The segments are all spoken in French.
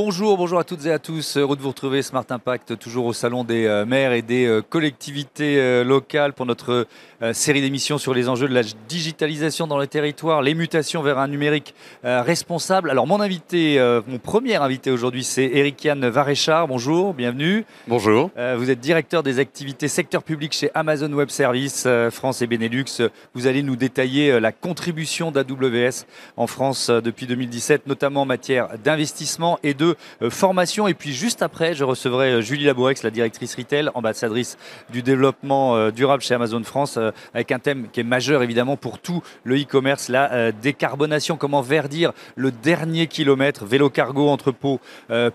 Bonjour, bonjour à toutes et à tous. Heureux de vous retrouver Smart Impact, toujours au Salon des euh, maires et des euh, collectivités euh, locales pour notre série d'émissions sur les enjeux de la digitalisation dans le territoire, les mutations vers un numérique responsable. Alors mon invité, mon premier invité aujourd'hui, c'est Eric Yann Varéchard. Bonjour, bienvenue. Bonjour. Vous êtes directeur des activités secteur public chez Amazon Web Services France et Benelux. Vous allez nous détailler la contribution d'AWS en France depuis 2017, notamment en matière d'investissement et de euh, formation. Et puis juste après, je recevrai euh, Julie Labourex, la directrice retail, ambassadrice du développement euh, durable chez Amazon France, avec un thème qui est majeur évidemment pour tout le e-commerce, la décarbonation, comment verdir le dernier kilomètre, vélo cargo, entrepôt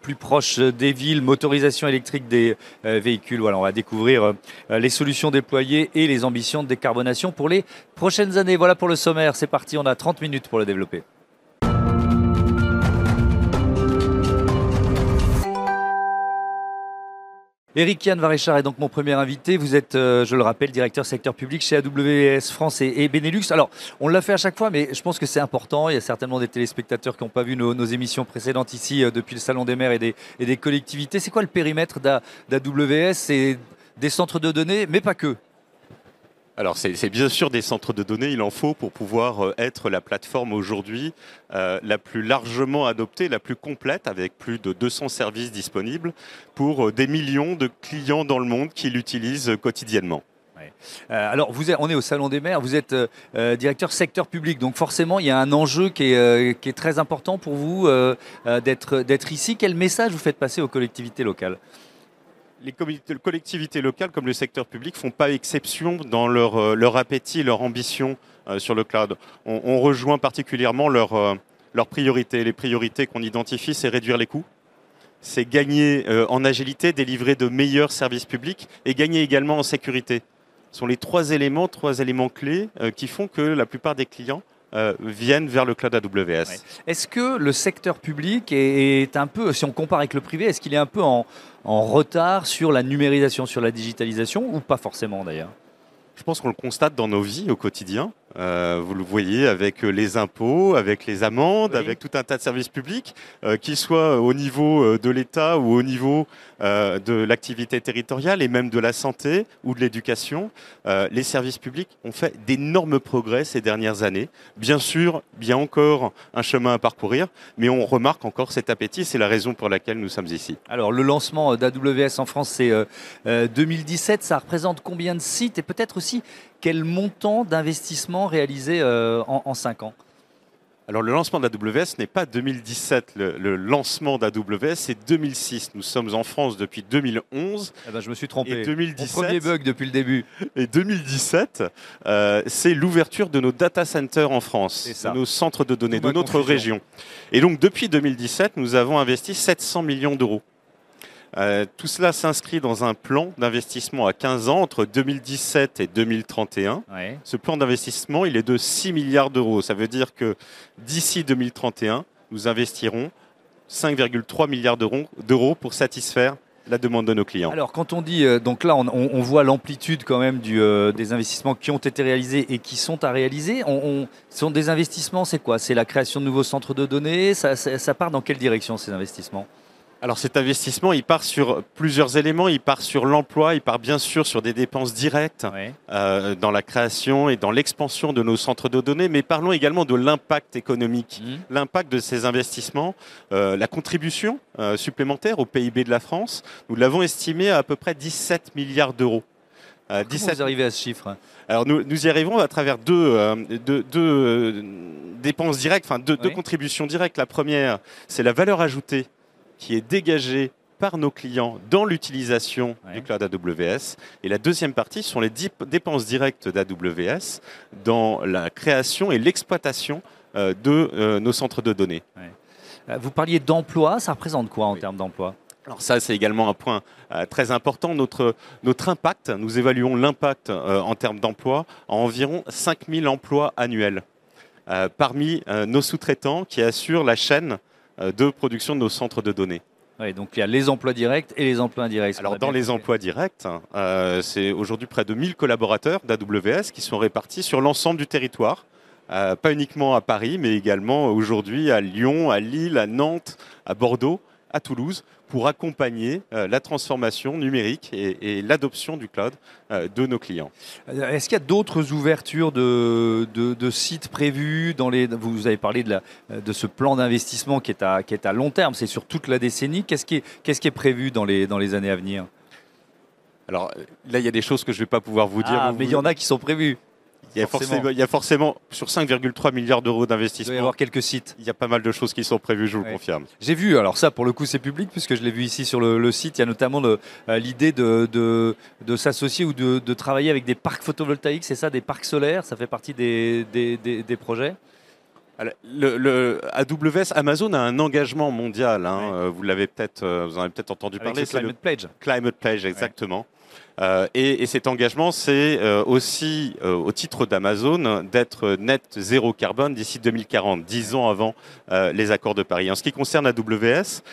plus proche des villes, motorisation électrique des véhicules. Voilà, on va découvrir les solutions déployées et les ambitions de décarbonation pour les prochaines années. Voilà pour le sommaire, c'est parti, on a 30 minutes pour le développer. Eric Yann Varéchard est donc mon premier invité. Vous êtes, euh, je le rappelle, directeur secteur public chez AWS France et, Benelux. Alors, on l'a fait à chaque fois, mais je pense que c'est important. Il y a certainement des téléspectateurs qui n'ont pas vu nos, émissions précédentes ici euh, depuis le Salon des maires et des, collectivités. C'est quoi le périmètre d'AWS C'est des centres de données, mais pas que. Alors c'est bien sûr des centres de données, il en faut pour pouvoir euh, être la plateforme aujourd'hui euh, la plus largement adoptée, la plus complète, avec plus de 200 services disponibles pour euh, des millions de clients dans le monde qui l'utilisent quotidiennement. alors, vous on est au Salon des maires, vous êtes directeur secteur public, donc forcément, il y a un enjeu qui est très important pour vous d'être ici. Quel message vous faites passer aux collectivités locales? Les collectivités locales comme le secteur public font pas exception dans leur, euh, leur appétit leur ambition euh, sur le cloud. On, rejoint particulièrement leurs euh, priorités. Les priorités qu'on identifie, c'est réduire les coûts, c'est gagner en agilité, délivrer de meilleurs services publics et gagner également en sécurité. Ce sont les trois éléments, trois éléments clés qui font que la plupart des clients viennent vers le cloud AWS. Est-ce que le secteur public est, un peu, si on compare avec le privé, est-ce qu'il est un peu en, en retard sur la numérisation, sur la digitalisation, ou pas forcément d'ailleurs? Je pense qu'on le constate dans nos vies au quotidien. Euh, vous le voyez avec euh, les impôts, avec les amendes, avec tout un tas de services publics, euh, qu'ils soient au niveau de l'État ou au niveau de l'activité territoriale et même de la santé ou de l'éducation. les services publics ont fait d'énormes progrès ces dernières années. Bien sûr, bien encore un chemin à parcourir, mais on remarque encore cet appétit. C'est la raison pour laquelle nous sommes ici. Alors, le lancement d'AWS en France, c'est 2017. Ça représente combien de sites et peut-être aussi quel montant d'investissement réalisé euh, en, 5 ans? Alors le lancement d'AWS n'est pas 2017, le, lancement d'AWS c'est 2006. Nous sommes en France depuis 2011. Eh ben, je me suis trompé. Et 2017, premier bug depuis le début. Et 2017, euh, c'est l'ouverture de nos data centers en France, de nos centres de données, de notre région. Et donc depuis 2017, nous avons investi 700 millions d'euros. Euh, tout cela s'inscrit dans un plan d'investissement à 15 ans entre 2017 et 2031. Ce plan d'investissement, il est de 6 milliards d'euros. Ça veut dire que d'ici 2031, nous investirons 5,3 milliards d'euros pour satisfaire la demande de nos clients. Alors quand on dit, euh, donc là on, voit l'amplitude quand même du, euh, des investissements qui ont été réalisés et qui sont à réaliser. On, ce sont des investissements, c'est quoi? C'est la création de nouveaux centres de données? Ça part dans quelle direction ces investissements? Alors cet investissement, il part sur plusieurs éléments. Il part sur l'emploi, il part bien sûr sur des dépenses directes euh, dans la création et dans l'expansion de nos centres de données, mais parlons également de l'impact économique, mmh. l'impact de ces investissements, euh, la contribution euh, supplémentaire au PIB de la France. Nous l'avons estimé à à peu près 17 milliards d'euros. Comment 17... vous arrivez à ce chiffre? Alors nous, nous, y arrivons à travers deux, deux, dépenses directes, enfin deux, deux contributions directes. La première, c'est la valeur ajoutée qui est dégagé par nos clients dans l'utilisation du cloud AWS. Et la deuxième partie sont les dépenses directes d'AWS dans la création et l'exploitation euh, de euh, nos centres de données. Euh, vous parliez d'emploi, ça représente quoi en termes d'emploi? Alors ça, c'est également un point très important. Notre, notre impact, nous évaluons l'impact en termes d'emploi à environ 5000 emplois annuels parmi nos sous-traitants qui assurent la chaîne de production de nos centres de données. donc il y a les emplois directs et les emplois indirects. Alors dans les emplois directs, euh, c'est aujourd'hui près de 1000 collaborateurs d'AWS qui sont répartis sur l'ensemble du territoire. Euh, pas uniquement à Paris, mais également aujourd'hui à Lyon, à Lille, à Nantes, à Bordeaux, à Toulouse pour accompagner la transformation numérique et, l'adoption du cloud de nos clients. Est-ce qu'il y a d'autres ouvertures de, de, sites prévus dans les, Vous avez parlé de, la, de ce plan d'investissement qui, est à, qui est à long terme, c'est sur toute la décennie. Qu'est-ce qui, est, qui est prévu dans les, dans les années à venir? Alors là, il y a des choses que je ne vais pas pouvoir vous dire. Ah, mais il y en a qui sont prévues. Il y, a forcément, il y a forcément, sur 5,3 milliards d'euros d'investissement. Il y avoir quelques sites. Il y a pas mal de choses qui sont prévues, je vous le confirme. J'ai vu, alors ça pour le coup c'est public puisque je l'ai vu ici sur le, site. Il y a notamment euh, l'idée de, de, s'associer ou de, travailler avec des parcs photovoltaïques, c'est ça, des parcs solaires, ça fait partie des, des, projets? Le, AWS, Amazon a un engagement mondial. Hein, euh, vous l'avez peut-être, euh, vous en avez peut-être entendu parler. Climate Pledge. Climate Pledge, exactement. Et, cet engagement, c'est euh, aussi euh, au titre d'Amazon d'être net zéro carbone d'ici 2040, dix ans avant les accords de Paris. En ce qui concerne AWS,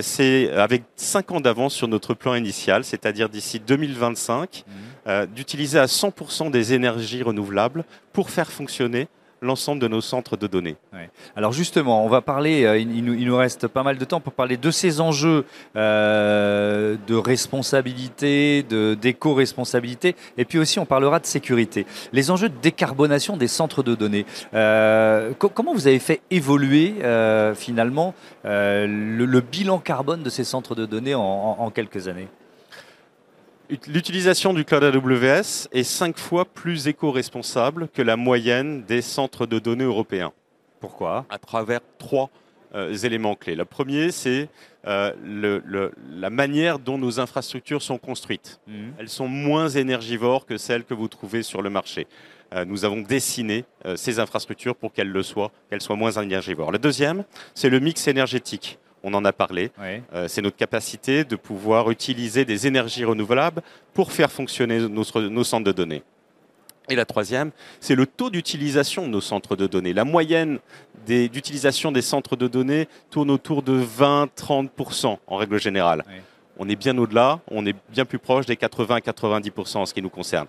c'est avec cinq ans d'avance sur notre plan initial, c'est-à-dire d'ici 2025, mmh. d'utiliser à 100% des énergies renouvelables pour faire fonctionner l'ensemble de nos centres de données. Alors justement, on va parler, euh, il, nous, reste pas mal de temps pour parler de ces enjeux euh, de responsabilité, d'éco-responsabilité, et puis aussi on parlera de sécurité. Les enjeux de décarbonation des centres de données. Euh, comment vous avez fait évoluer finalement le, bilan carbone de ces centres de données en quelques années? L'utilisation du cloud AWS est cinq fois plus éco-responsable que la moyenne des centres de données européens. Pourquoi? À travers trois euh, éléments clés. Le premier, c'est euh, la manière dont nos infrastructures sont construites. Mhm. Elles sont moins énergivores que celles que vous trouvez sur le marché. Euh, nous avons dessiné ces infrastructures pour qu'elles le soient, qu'elles soient moins énergivores. Le deuxième, c'est le mix énergétique on en a parlé. Euh, c'est notre capacité de pouvoir utiliser des énergies renouvelables pour faire fonctionner nos, centres de données. Et la troisième, c'est le taux d'utilisation de nos centres de données. La moyenne d'utilisation des, centres de données tourne autour de 20-30% en règle générale. On est bien au-delà, on est bien plus proche des 80-90% en ce qui nous concerne.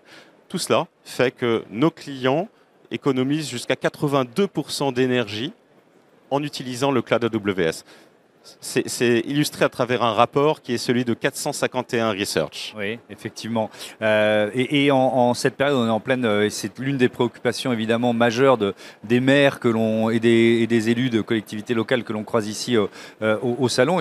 Tout cela fait que nos clients économisent jusqu'à 82% d'énergie en utilisant le cloud AWS c'est illustré à travers un rapport qui est celui de 451 Research. Oui, effectivement. Euh, et, en, cette période, on est en pleine. Euh, c'est l'une des préoccupations évidemment majeures de, des maires que l'on et des, des, élus de collectivités locales que l'on croise ici euh, au, salon,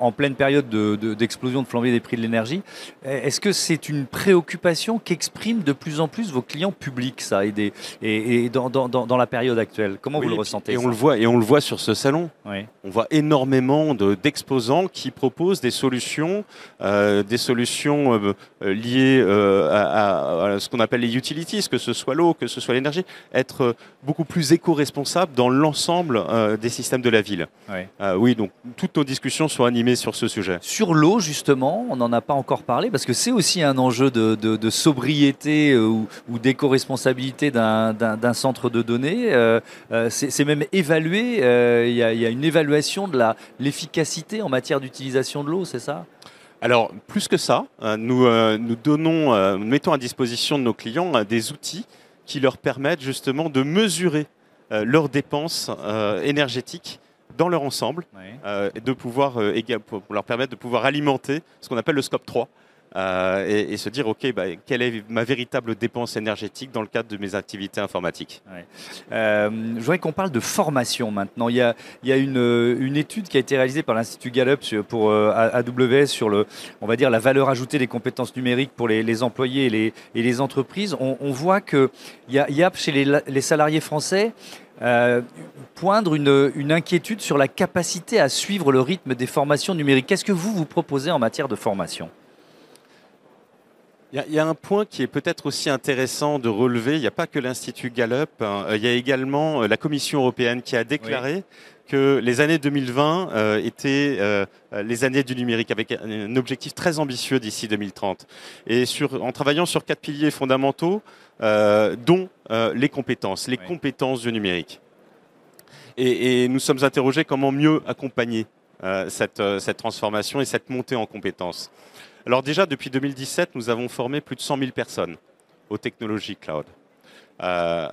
en, pleine période d'explosion de, de, flambée des prix de l'énergie. Est-ce que c'est une préoccupation qu'expriment de plus en plus vos clients publics, ça, et, des, et, dans, dans, dans, la période actuelle? Comment vous le ressentez Et on le voit, et on le voit sur ce salon. Oui. On voit énormément d'exposants qui proposent des solutions, euh, des solutions euh, euh, liées à, ce qu'on appelle les utilities, que ce soit l'eau, que ce soit l'énergie, être beaucoup plus éco-responsable dans l'ensemble des systèmes de la ville. oui, donc toutes nos discussions sont animées sur ce sujet. Sur l'eau, justement, on n'en a pas encore parlé parce que c'est aussi un enjeu de, sobriété ou, d'éco-responsabilité d'un centre de données. c'est même évalué, il y, a une évaluation de la l'efficacité en matière d'utilisation de l'eau, c'est ça? Alors, plus que ça, euh, nous, euh, nous, donnons, euh, mettons à disposition de nos clients des outils qui leur permettent justement de mesurer leurs dépenses énergétiques dans leur ensemble, et de pouvoir, pour leur permettre de pouvoir alimenter ce qu'on appelle le scope 3, euh, et, se dire, OK, bah, quelle est ma véritable dépense énergétique dans le cadre de mes activités informatiques? Euh, Je voudrais qu'on parle de formation maintenant. Il y a, une, étude qui a été réalisée par l'Institut Gallup pour euh, AWS sur le, on va dire, la valeur ajoutée des compétences numériques pour les, employés et les, entreprises. On, voit qu'il y a, chez les, salariés français poindre une, inquiétude sur la capacité à suivre le rythme des formations numériques. Qu'est-ce que vous vous proposez en matière de formation? Il y, a un point qui est peut-être aussi intéressant de relever. Il n'y a pas que l'Institut Gallup. Hein. Il y a également euh, la Commission européenne qui a déclaré que les années 2020 euh, étaient euh, les années du numérique avec un objectif très ambitieux d'ici 2030. Et sur, en travaillant sur quatre piliers fondamentaux, dont les compétences, les compétences du numérique. Et, et, nous sommes interrogés comment mieux accompagner cette, cette transformation et cette montée en compétences. Alors déjà, depuis 2017, nous avons formé plus de 100 000 personnes aux technologies cloud. Euh,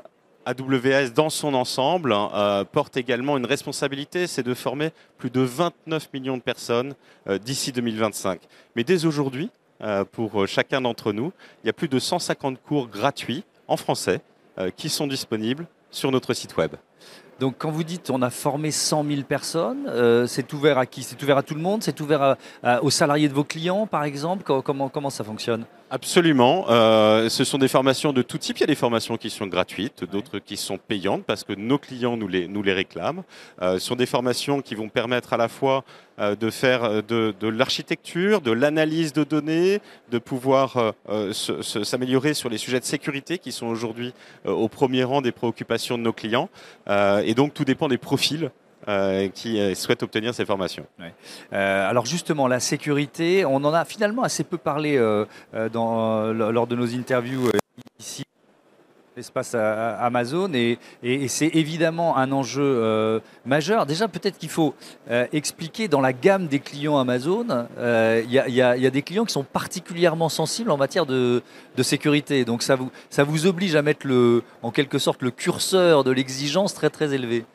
AWS dans son ensemble hein, porte également une responsabilité, c'est de former plus de 29 millions de personnes d'ici 2025. Mais dès aujourd'hui, pour chacun d'entre nous, il y a plus de 150 cours gratuits en français qui sont disponibles sur notre site web. Donc quand vous dites on a formé 100 000 personnes, euh, c'est ouvert à qui? C'est ouvert à tout le monde? C'est ouvert aux salariés de vos clients par exemple? Comment, comment ça fonctionne? Absolument. Euh, ce sont des formations de tout type. Il y a des formations qui sont gratuites, d'autres qui sont payantes parce que nos clients nous les, nous les réclament. Euh, ce sont des formations qui vont permettre à la fois euh, de faire de, de l'architecture, de l'analyse de données, de pouvoir s'améliorer sur les sujets de sécurité qui sont aujourd'hui au premier rang des préoccupations de nos clients. et donc tout dépend des profils euh, qui euh, souhaitent obtenir ces formations. Euh, alors justement, la sécurité, on en a finalement assez peu parlé lors de nos interviews ici l'espace Amazon et, c'est évidemment un enjeu majeur. Déjà, peut-être qu'il faut expliquer dans la gamme des clients Amazon, il y, a des clients qui sont particulièrement sensibles en matière de, de, sécurité. Donc ça vous, ça vous oblige à mettre le, en quelque sorte le curseur de l'exigence très très élevé.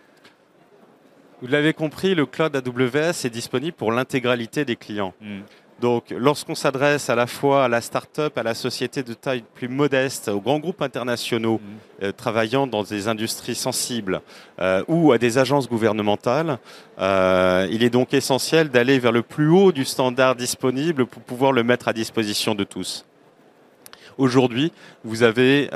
Vous l'avez compris, le cloud AWS est disponible pour l'intégralité des clients. Hmm. Donc, lorsqu'on s'adresse à la fois à la start-up, à la société de taille plus modeste, aux grands groupes internationaux hmm. euh, travaillant dans des industries sensibles euh, ou à des agences gouvernementales, euh, il est donc essentiel d'aller vers le plus haut du standard disponible pour pouvoir le mettre à disposition de tous. Aujourd'hui, vous avez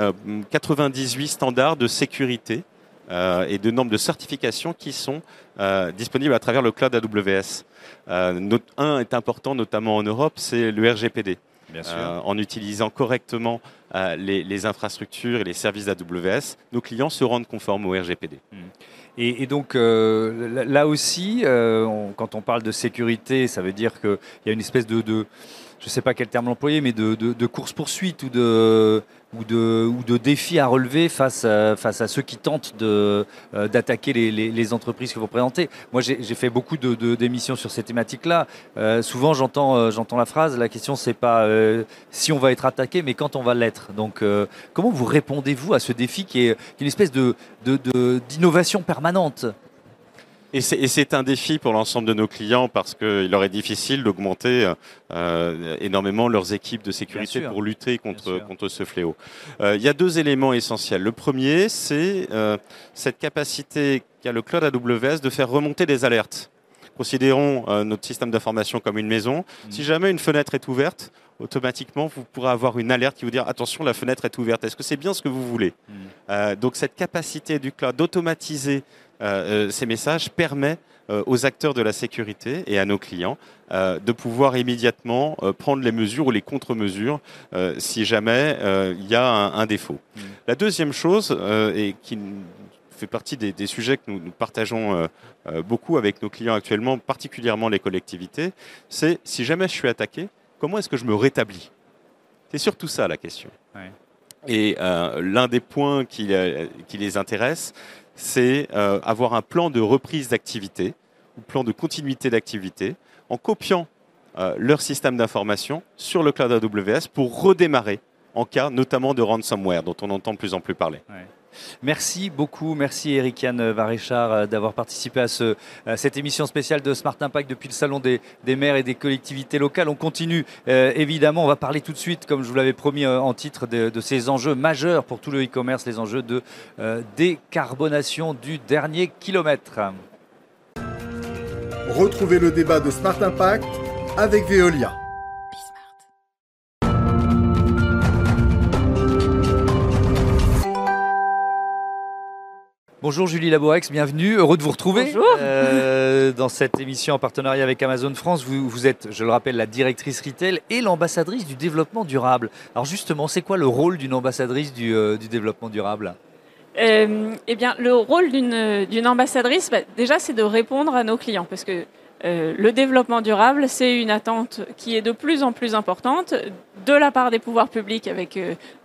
98 standards de sécurité euh, et de nombres de certifications qui sont euh, disponibles à travers le cloud AWS. Euh, un est important, notamment en Europe, c'est le RGPD. en utilisant correctement les, infrastructures et les services d'AWS, nos clients se rendent conformes au RGPD. Hmm. Et, donc là aussi, quand on parle de sécurité, ça veut dire qu'il y a une espèce de, je ne sais pas quel terme l'employer, mais de, course-poursuite ou de, ou défis à relever face à, ceux qui tentent euh, d'attaquer les, entreprises que vous présentez. Moi, j'ai, fait beaucoup d'émissions sur ces thématiques-là. Euh, souvent, j'entends, euh, j'entends la phrase, la question, c'est pas si on va être attaqué, mais quand on va l'être. Donc, comment vous répondez-vous à ce défi qui est, qui est une espèce de, d'innovation permanente? Et c'est un défi pour l'ensemble de nos clients parce qu'il leur est difficile d'augmenter euh, énormément leurs équipes de sécurité pour lutter contre, contre ce fléau. Euh, il y a deux éléments essentiels. Le premier, c'est euh, cette capacité qu'a le cloud AWS de faire remonter des alertes. Considérons notre système d'information comme une maison. Mm. Si jamais une fenêtre est ouverte, automatiquement, vous pourrez avoir une alerte qui vous dire attention, la fenêtre est ouverte. Est-ce que c'est bien ce que vous voulez? Mm. Donc cette capacité du cloud d'automatiser euh, euh, ces messages permettent euh, aux acteurs de la sécurité et à nos clients de pouvoir immédiatement prendre les mesures ou les contre-mesures si jamais il y a un, défaut. Mmh. La deuxième chose, et qui fait partie des, sujets que nous, partageons beaucoup avec nos clients actuellement, particulièrement les collectivités, c'est si jamais je suis attaqué, comment est-ce que je me rétablis? C'est surtout ça la question. Et l'un des points qui, qui les intéresse, c'est euh, avoir un plan de reprise d'activité ou plan de continuité d'activité en copiant euh, leur système d'information sur le cloud AWS pour redémarrer en cas notamment de ransomware dont on entend de plus en plus parler. Merci beaucoup, merci Eric-Yann Varéchard euh, d'avoir participé à, ce, cette émission spéciale de Smart Impact depuis le Salon des, maires et des collectivités locales. On continue euh, évidemment, on va parler tout de suite, comme je vous l'avais promis euh, en titre, de, ces enjeux majeurs pour tout le e-commerce, les enjeux de décarbonation du dernier kilomètre. Retrouvez le débat de Smart Impact avec Veolia. Bonjour Julie Laborex, bienvenue. Heureux de vous retrouver euh, dans cette émission en partenariat avec Amazon France. Vous, êtes, je le rappelle, la directrice retail et l'ambassadrice du développement durable. Alors justement, c'est quoi le rôle d'une ambassadrice du, euh, développement durable? Euh, Eh bien, le rôle d'une ambassadrice, bah, déjà, c'est de répondre à nos clients. Parce que le développement durable, c'est une attente qui est de plus en plus importante de la part des pouvoirs publics avec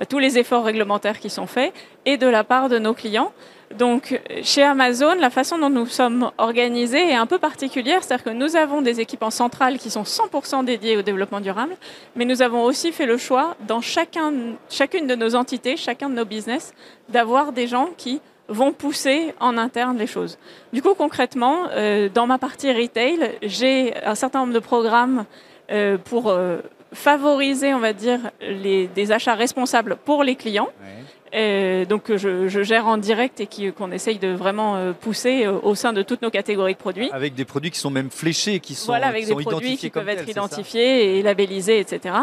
tous les efforts réglementaires qui sont faits et de la part de nos clients. Donc, chez Amazon, la façon dont nous sommes organisés est un peu particulière, c'est-à-dire que nous avons des équipes en centrale qui sont 100% dédiées au développement durable, mais nous avons aussi fait le choix, dans chacun, chacune de nos entités, chacun de nos business, d'avoir des gens qui vont pousser en interne les choses. Du coup, concrètement, euh, dans ma partie retail, j'ai un certain nombre de programmes euh, pour euh, favoriser, on va dire, des achats responsables pour les clients. Et donc je, je, gère en direct et qu'on essaye de vraiment euh, pousser euh, au sein de toutes nos catégories de produits. Avec des produits qui sont même fléchés, qui sont Voilà, avec des produits qui peuvent être identifiés et labellisés, etc.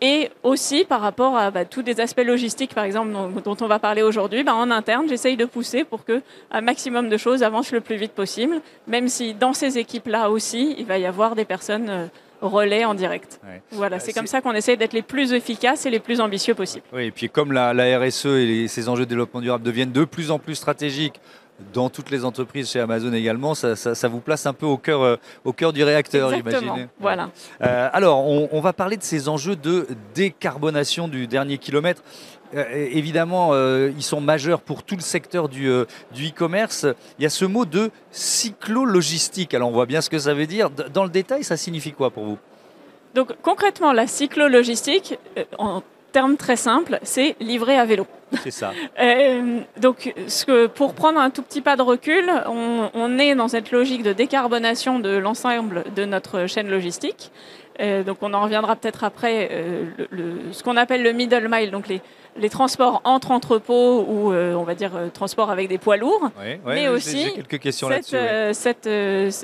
Et aussi par rapport à bah, tous des aspects logistiques, par exemple, dont, on va parler aujourd'hui, bah, en interne, j'essaye de pousser pour que un maximum de choses avancent le plus vite possible, même si dans ces équipes-là aussi, il va y avoir des personnes euh, relais en direct. Voilà, c'est comme ça qu'on essaie d'être les plus efficaces et les plus ambitieux possibles. Oui, et puis comme la, RSE et ces enjeux de développement durable deviennent de plus en plus stratégiques dans toutes les entreprises chez Amazon également, ça, vous place un peu au cœur, euh, au cœur du réacteur, imaginez. Voilà. Euh, alors, on, va parler de ces enjeux de décarbonation du dernier kilomètre. Euh, évidemment, ils sont majeurs pour tout le secteur du, du e-commerce. Il y a ce mot de cyclo-logistique. Alors, on voit bien ce que ça veut dire. Dans le détail, ça signifie quoi pour vous? Donc concrètement, la cyclo-logistique, en termes très simples, c'est livrer à vélo. C'est ça. Euh, donc, ce que, pour prendre un tout petit pas de recul, on, est dans cette logique de décarbonation de l'ensemble de notre chaîne logistique. Euh, donc, on en reviendra peut-être après. Euh, le, ce qu'on appelle le middle mile, donc les, les transports entre entrepôts ou on va dire transports avec des poids lourds, mais aussi quelques questions cette, cette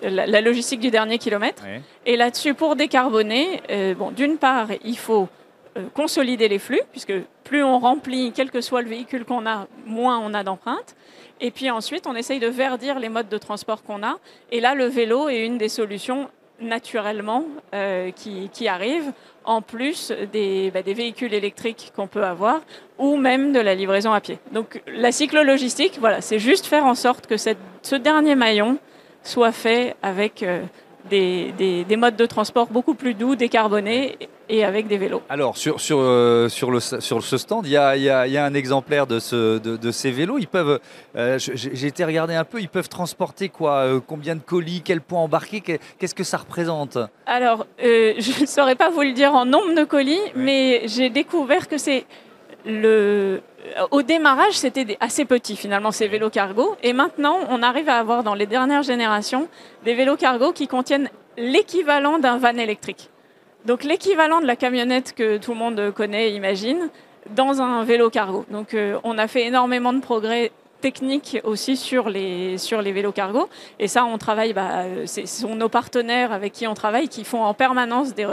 la, la, logistique du dernier kilomètre. Et là-dessus, pour décarboner, bon, d'une part, il faut euh, consolider les flux, puisque plus on remplit, quel que soit le véhicule qu'on a, moins on a d'empreintes. Et puis ensuite, on essaye de verdir les modes de transport qu'on a. Et là, le vélo est une des solutions naturellement euh, qui, qui arrivent, en plus des, bah, des véhicules électriques qu'on peut avoir, ou même de la livraison à pied. Donc la cyclo-logistique, voilà, c'est juste faire en sorte que ce dernier maillon soit fait avec... Euh, des, des, modes de transport beaucoup plus doux, décarbonés et avec des vélos. Alors, sur, sur, euh, sur, le, sur ce stand, il y a, y, a, y a, un exemplaire de, ce, de, de, ces vélos. Ils peuvent, euh, j'ai été regarder un peu, ils peuvent transporter quoi euh, Combien de colis Quel poids embarqué Qu'est-ce que ça représente? Alors, je ne saurais pas vous le dire en nombre de colis, mais j'ai découvert que c'est le, au démarrage, c'était assez petit finalement ces vélos cargo. Et maintenant, on arrive à avoir dans les dernières générations des vélos cargo qui contiennent l'équivalent d'un van électrique. Donc l'équivalent de la camionnette que tout le monde connaît, imagine, dans un vélo cargo. Donc euh, on a fait énormément de progrès techniques aussi sur les, sur vélos cargo. Et ça, on travaille, bah, ce sont nos partenaires avec qui on travaille qui font en permanence de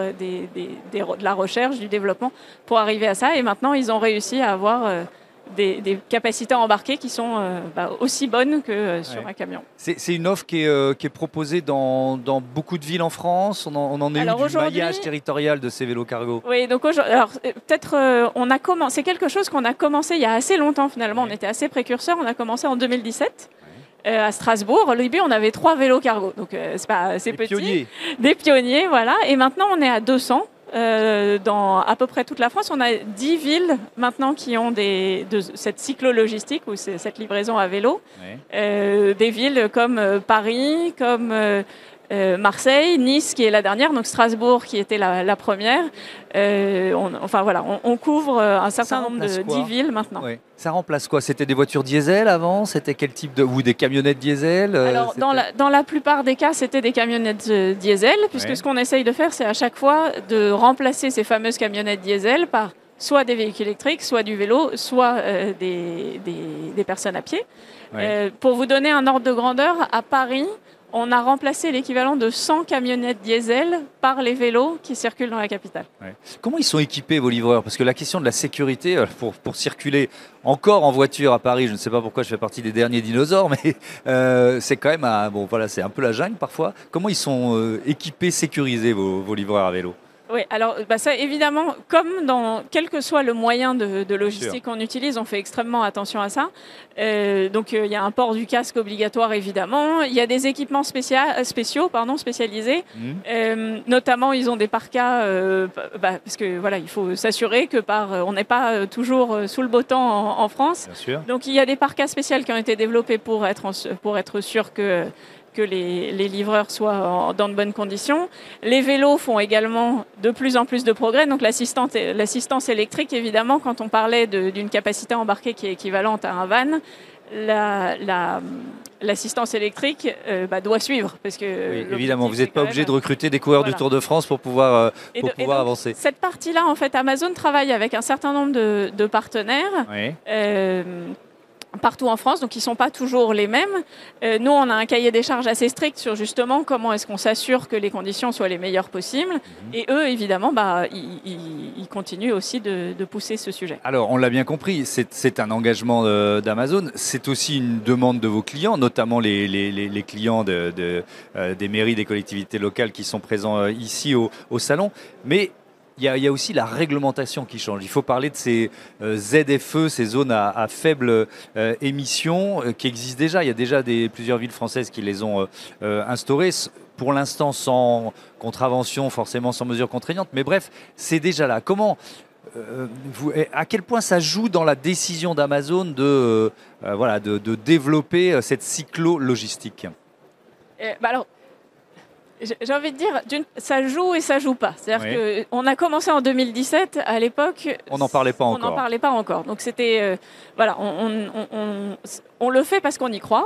la recherche, du développement pour arriver à ça. Et maintenant, ils ont réussi à avoir... Euh, des, capacités embarquées qui sont euh, bah, aussi bonnes que euh, sur un camion. C'est une offre qui est, euh, qui est proposée dans, dans, beaucoup de villes en France. On en, on en est alors où du maillage territorial de ces vélos cargo? Oui, donc alors peut-être on a commencé. C'est quelque chose qu'on a commencé il y a assez longtemps finalement. On était assez précurseurs. On a commencé en 2017. à Strasbourg. Au début, on avait trois vélos cargo, donc c'est pas assez petit. Pionniers. Des pionniers, voilà. Et maintenant, on est à 200. Euh, dans à peu près toute la France. On a 10 villes maintenant qui ont des, de cette cyclo-logistique ou cette livraison à vélo. Euh, des villes comme euh, Paris, comme euh, Marseille, Nice qui est la dernière, donc Strasbourg qui était la, première. Euh, enfin voilà, on, couvre euh, un certain nombre de 10 villes maintenant. Ça remplace quoi? C'était des voitures diesel avant? C'était quel type de ou des camionnettes diesel Alors dans la, dans la, plupart des cas, c'était des camionnettes diesel, puisque ce qu'on essaye de faire, c'est à chaque fois de remplacer ces fameuses camionnettes diesel par soit des véhicules électriques, soit du vélo, soit des, des, personnes à pied. pour vous donner un ordre de grandeur, à Paris, on a remplacé l'équivalent de 100 camionnettes diesel par les vélos qui circulent dans la capitale. Comment ils sont équipés, vos livreurs? Parce que la question de la sécurité, euh, pour, pour, circuler encore en voiture à Paris, je ne sais pas pourquoi je fais partie des derniers dinosaures, mais euh, c'est quand même un, bon, voilà, un peu la jungle parfois. Comment ils sont euh, équipés, sécurisés, vos, livreurs à vélo? Oui, alors bah ça évidemment, comme dans quel que soit le moyen de, logistique qu'on utilise, on fait extrêmement attention à ça. Euh, donc euh, il y a un port du casque obligatoire évidemment. Il y a des équipements euh, spéciaux, pardon, spécialisés. Mmh. notamment, ils ont des parkas bah, parce que voilà, il faut s'assurer que par on n'est pas toujours sous le beau temps en, France. Donc il y a des parkas spéciaux qui ont été développés pour être pour être sûr que que les, livreurs soient dans de bonnes conditions. Les vélos font également de plus en plus de progrès. Donc l'assistance électrique, évidemment, quand on parlait d'une capacité embarquée qui est équivalente à un van, l'assistance électrique euh, bah, doit suivre. Parce que évidemment, vous n'êtes pas obligé de recruter des coureurs du Tour de France pour pouvoir, euh, pour pouvoir avancer. Cette partie-là, en fait, Amazon travaille avec un certain nombre de, partenaires. Euh, partout en France, donc ils ne sont pas toujours les mêmes. Euh, nous, on a un cahier des charges assez strict sur justement comment est-ce qu'on s'assure que les conditions soient les meilleures possibles. Mhm. Et eux, évidemment, bah, ils, continuent aussi de, pousser ce sujet. Alors, on l'a bien compris, c'est un engagement euh, d'Amazon. C'est aussi une demande de vos clients, notamment les, les, clients de, euh, des mairies, des collectivités locales qui sont présents ici au, au salon. Mais il y, a, aussi la réglementation qui change. Il faut parler de ces euh, ZFE, ces zones à, faible euh, émission, euh, qui existent déjà. Il y a déjà plusieurs villes françaises qui les ont instaurées. Pour l'instant, sans contravention, forcément sans mesure contraignante. Mais bref, c'est déjà là. Comment à quel point ça joue dans la décision d'Amazon de, voilà, de, développer cette cyclo-logistique? Bah alors, j'ai envie de dire, ça joue et ça joue pas. C'est-à-dire qu'on a commencé en 2017, à l'époque. On n'en parlait pas encore. On n'en parlait pas encore. Donc c'était. Euh, voilà, on, on, le fait parce qu'on y croit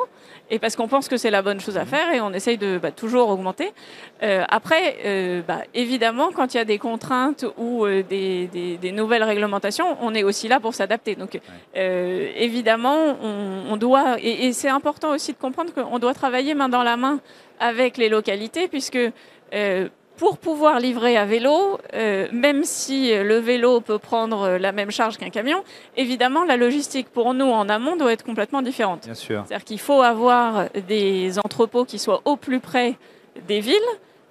et parce qu'on pense que c'est la bonne chose à faire et on essaye de bah, toujours augmenter. Euh, après, euh, bah, évidemment, quand il y a des contraintes ou des, des, nouvelles réglementations, on est aussi là pour s'adapter. Donc évidemment, on, doit. Et, et c'est important aussi de comprendre qu'on doit travailler main dans la main avec les localités, puisque euh, pour pouvoir livrer à vélo, euh, même si le vélo peut prendre la même charge qu'un camion, évidemment, la logistique pour nous en amont doit être complètement différente. Bien sûr. C'est-à-dire qu'il faut avoir des entrepôts qui soient au plus près des villes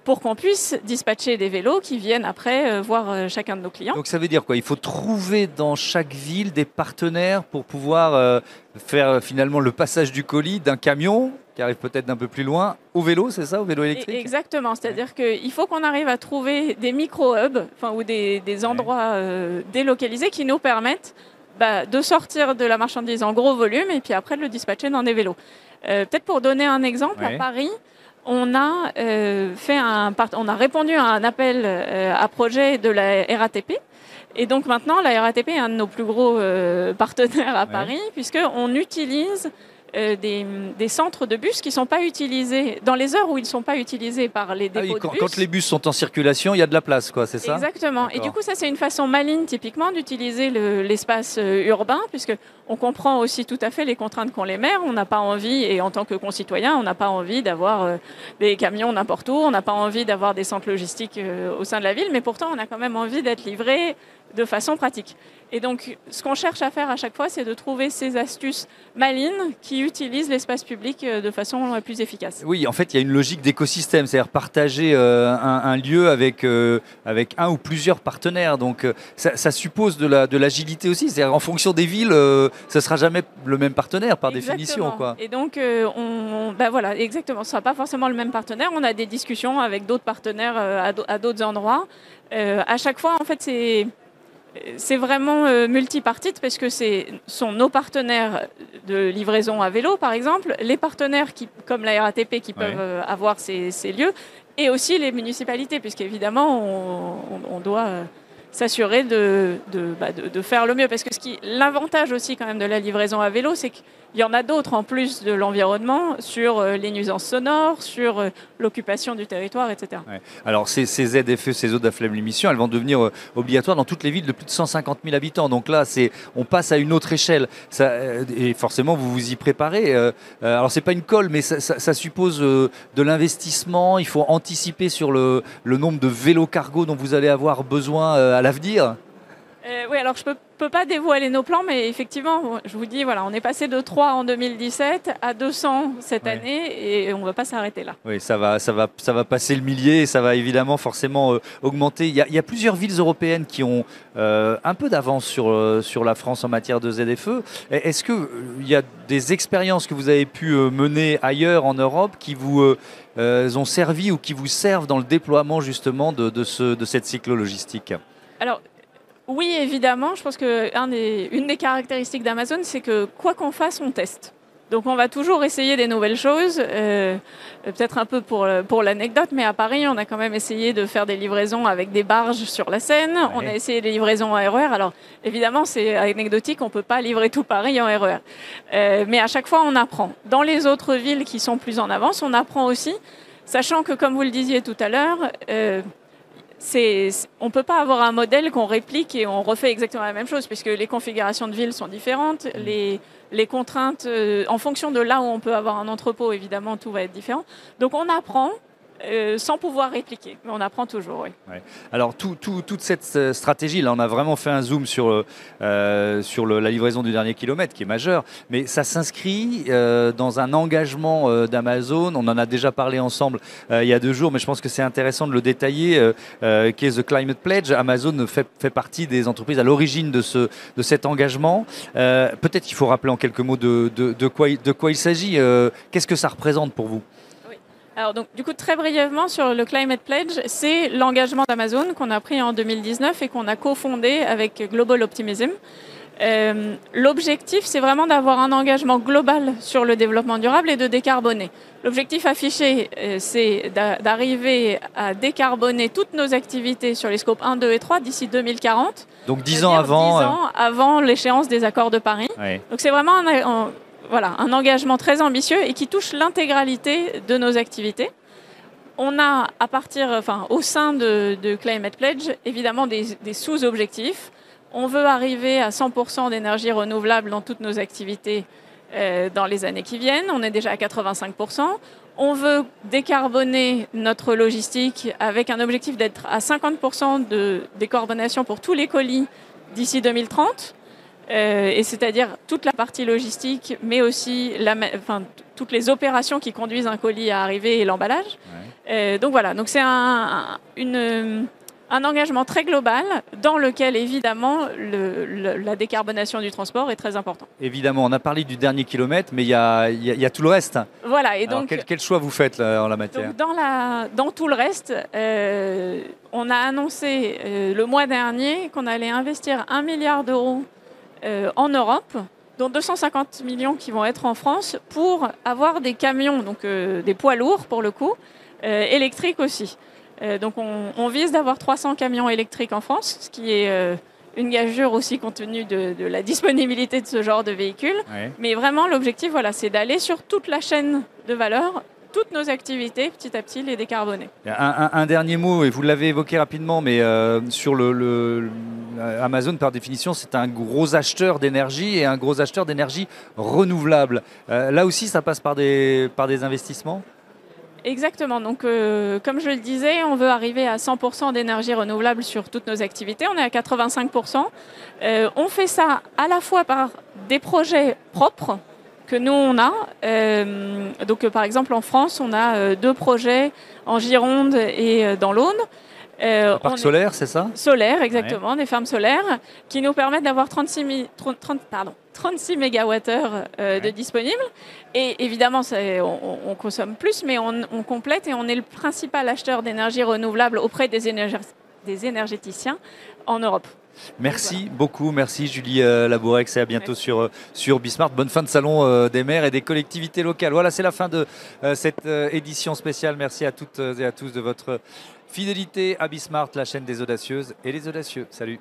pour qu'on puisse dispatcher des vélos qui viennent après euh, voir chacun de nos clients. Donc ça veut dire quoi? Il faut trouver dans chaque ville des partenaires pour pouvoir faire finalement le passage du colis d'un camion qui arrive peut-être d'un peu plus loin, au vélo, c'est ça, au vélo électrique? Exactement, c'est-à-dire qu'il faut qu'on arrive à trouver des micro-hubs ou des, endroits euh, délocalisés qui nous permettent bah, de sortir de la marchandise en gros volume et puis après de le dispatcher dans des vélos. Euh, peut-être pour donner un exemple, à Paris, on a, euh, fait un, on a répondu à un appel à projet de la RATP. Et donc maintenant, la RATP est un de nos plus gros partenaires à Paris, puisqu'on utilise euh, des, centres de bus qui ne sont pas utilisés dans les heures où ils ne sont pas utilisés par les ah dépôts quand, de bus. Quand les bus sont en circulation, il y a de la place, quoi, c'est ça Exactement. Et du coup, ça, c'est une façon maligne, typiquement, d'utiliser l'espace euh, urbain, puisque on comprend aussi tout à fait les contraintes qu'ont les maires. On n'a pas envie, et en tant que concitoyen, on n'a pas envie d'avoir euh, des camions n'importe où, on n'a pas envie d'avoir des centres logistiques au sein de la ville, mais pourtant, on a quand même envie d'être livré de façon pratique. Et donc, ce qu'on cherche à faire à chaque fois, c'est de trouver ces astuces malines qui utilisent l'espace public euh, de façon euh, plus efficace. Oui, en fait, il y a une logique d'écosystème, c'est-à-dire partager euh, un, lieu avec, avec un ou plusieurs partenaires. Donc, ça, suppose de l'agilité aussi. C'est-à-dire, en fonction des villes, ce ne sera jamais le même partenaire par définition. Quoi. Et donc, on, ben voilà, exactement, ce ne sera pas forcément le même partenaire. On a des discussions avec d'autres partenaires à d'autres endroits. à chaque fois, en fait, c'est c'est vraiment euh, multipartite parce que ce sont nos partenaires de livraison à vélo, par exemple, les partenaires qui, comme la RATP qui peuvent euh, avoir ces, lieux, et aussi les municipalités, puisqu'évidemment, on, on, doit euh, s'assurer de, bah, de, de, faire le mieux. Parce que l'avantage aussi quand même de la livraison à vélo, c'est qu'il y en a d'autres en plus de l'environnement sur euh, les nuisances sonores, sur euh, l'occupation du territoire, etc. Alors ces, ces ZFE, ces zones à faible émission, elles vont devenir euh, obligatoires dans toutes les villes de plus de 150 000 habitants. Donc là, on passe à une autre échelle. Et forcément, vous vous y préparez. alors c'est pas une colle, mais ça, ça, suppose de l'investissement. Il faut anticiper sur le, le nombre de vélos cargo dont vous allez avoir besoin à l'avenir euh, oui, alors je ne peux, pas dévoiler nos plans, mais effectivement, je vous dis, voilà, on est passé de 3 en 2017 à 200 cette année et on ne va pas s'arrêter là. Oui, ça va, ça, va, ça va passer le millier et ça va évidemment forcément euh, augmenter. Il y, a, plusieurs villes européennes qui ont euh, un peu d'avance sur, sur la France en matière de ZFE. Est-ce qu'il y a des expériences que vous avez pu mener ailleurs en Europe qui vous ont servi ou qui vous servent dans le déploiement justement de, de, ce, de cette cyclo-logistique alors, oui, évidemment. Je pense qu'une des, une des caractéristiques d'Amazon, c'est que quoi qu'on fasse, on teste. Donc on va toujours essayer des nouvelles choses. Euh, peut-être un peu pour, pour l'anecdote, mais à Paris, on a quand même essayé de faire des livraisons avec des barges sur la Seine. On a essayé des livraisons en RER. E Alors évidemment, c'est anecdotique, on ne peut pas livrer tout Paris en RER. E euh, mais à chaque fois, on apprend. Dans les autres villes qui sont plus en avance, on apprend aussi, sachant que, comme vous le disiez tout à l'heure, euh, on ne peut pas avoir un modèle qu'on réplique et on refait exactement la même chose, puisque les configurations de villes sont différentes, mm. les, les contraintes, euh, en fonction de là où on peut avoir un entrepôt, évidemment, tout va être différent. Donc on apprend, euh, sans pouvoir répliquer. Mais on apprend toujours. Alors, toute cette euh, stratégie, là, on a vraiment fait un zoom sur, euh, sur la livraison du dernier kilomètre, qui est majeur, mais ça s'inscrit dans un engagement d'Amazon. On en a déjà parlé ensemble il y a deux jours, mais je pense que c'est intéressant de le détailler, qui est The Climate Pledge. Amazon fait, fait partie des entreprises à l'origine de, ce, de cet engagement. Peut-être qu'il faut rappeler en quelques mots de, de quoi, de quoi il s'agit. Qu'est-ce que ça représente pour vous? Alors donc du coup très brièvement sur le Climate Pledge, c'est l'engagement d'Amazon qu'on a pris en 2019 et qu'on a cofondé avec Global Optimism. Euh, l'objectif, c'est vraiment d'avoir un engagement global sur le développement durable et de décarboner. L'objectif affiché, euh, c'est d'arriver à décarboner toutes nos activités sur les scopes 1, 2 et 3 d'ici 2040. Donc 10 ans avant. 10 ans avant l'échéance des accords de Paris. Donc c'est vraiment un, voilà, un engagement très ambitieux et qui touche l'intégralité de nos activités. On a, à partir, enfin, au sein de, Climate Pledge, évidemment des, sous-objectifs. On veut arriver à 100% d'énergie renouvelable dans toutes nos activités euh, dans les années qui viennent. On est déjà à 85%. On veut décarboner notre logistique avec un objectif d'être à 50% de décarbonation pour tous les colis d'ici 2030. Euh, et c'est-à-dire toute la partie logistique, mais aussi la, enfin, toutes les opérations qui conduisent un colis à arriver et l'emballage. Euh, donc voilà, donc c'est un, engagement très global dans lequel évidemment le, la décarbonation du transport est très important. Évidemment, on a parlé du dernier kilomètre, mais il y a, y a, tout le reste. Voilà, et donc quel, choix vous faites en la matière? dans, la, dans tout le reste, euh, on a annoncé le mois dernier qu'on allait investir un milliard d'euros en Europe, dont 250 millions qui vont être en France, pour avoir des camions, donc euh, des poids lourds pour le coup, euh, électriques aussi. donc on, vise d'avoir 300 camions électriques en France, ce qui est une gageure aussi compte tenu de, la disponibilité de ce genre de véhicules. Mais vraiment, l'objectif, voilà, c'est d'aller sur toute la chaîne de valeur toutes nos activités petit à petit les décarboner. Un, dernier mot, et vous l'avez évoqué rapidement, mais euh, sur le, Amazon, par définition, c'est un gros acheteur d'énergie et un gros acheteur d'énergie renouvelable. Euh, là aussi, ça passe par des, par des investissements? Exactement. Donc, euh, comme je le disais, on veut arriver à 100% d'énergie renouvelable sur toutes nos activités. On est à 85%. on fait ça à la fois par des projets propres, que nous, on a. Euh, donc, par exemple, en France, on a euh, deux projets en Gironde et euh, dans l'Aune. Euh, parc solaire, c'est ça? Solaire, exactement, des fermes solaires qui nous permettent d'avoir 36, 30, pardon, 36 MWh de disponibles. Et évidemment, on, consomme plus, mais on, on, complète et on est le principal acheteur d'énergie renouvelable auprès des, des énergéticiens en Europe. Merci beaucoup, merci Julie euh, Labourex et à bientôt sur, euh, sur Bismart. Bonne fin de salon euh, des maires et des collectivités locales. Voilà, c'est la fin de cette édition spéciale. Merci à toutes et à tous de votre fidélité à Bismart, la chaîne des audacieuses et les audacieux. Salut.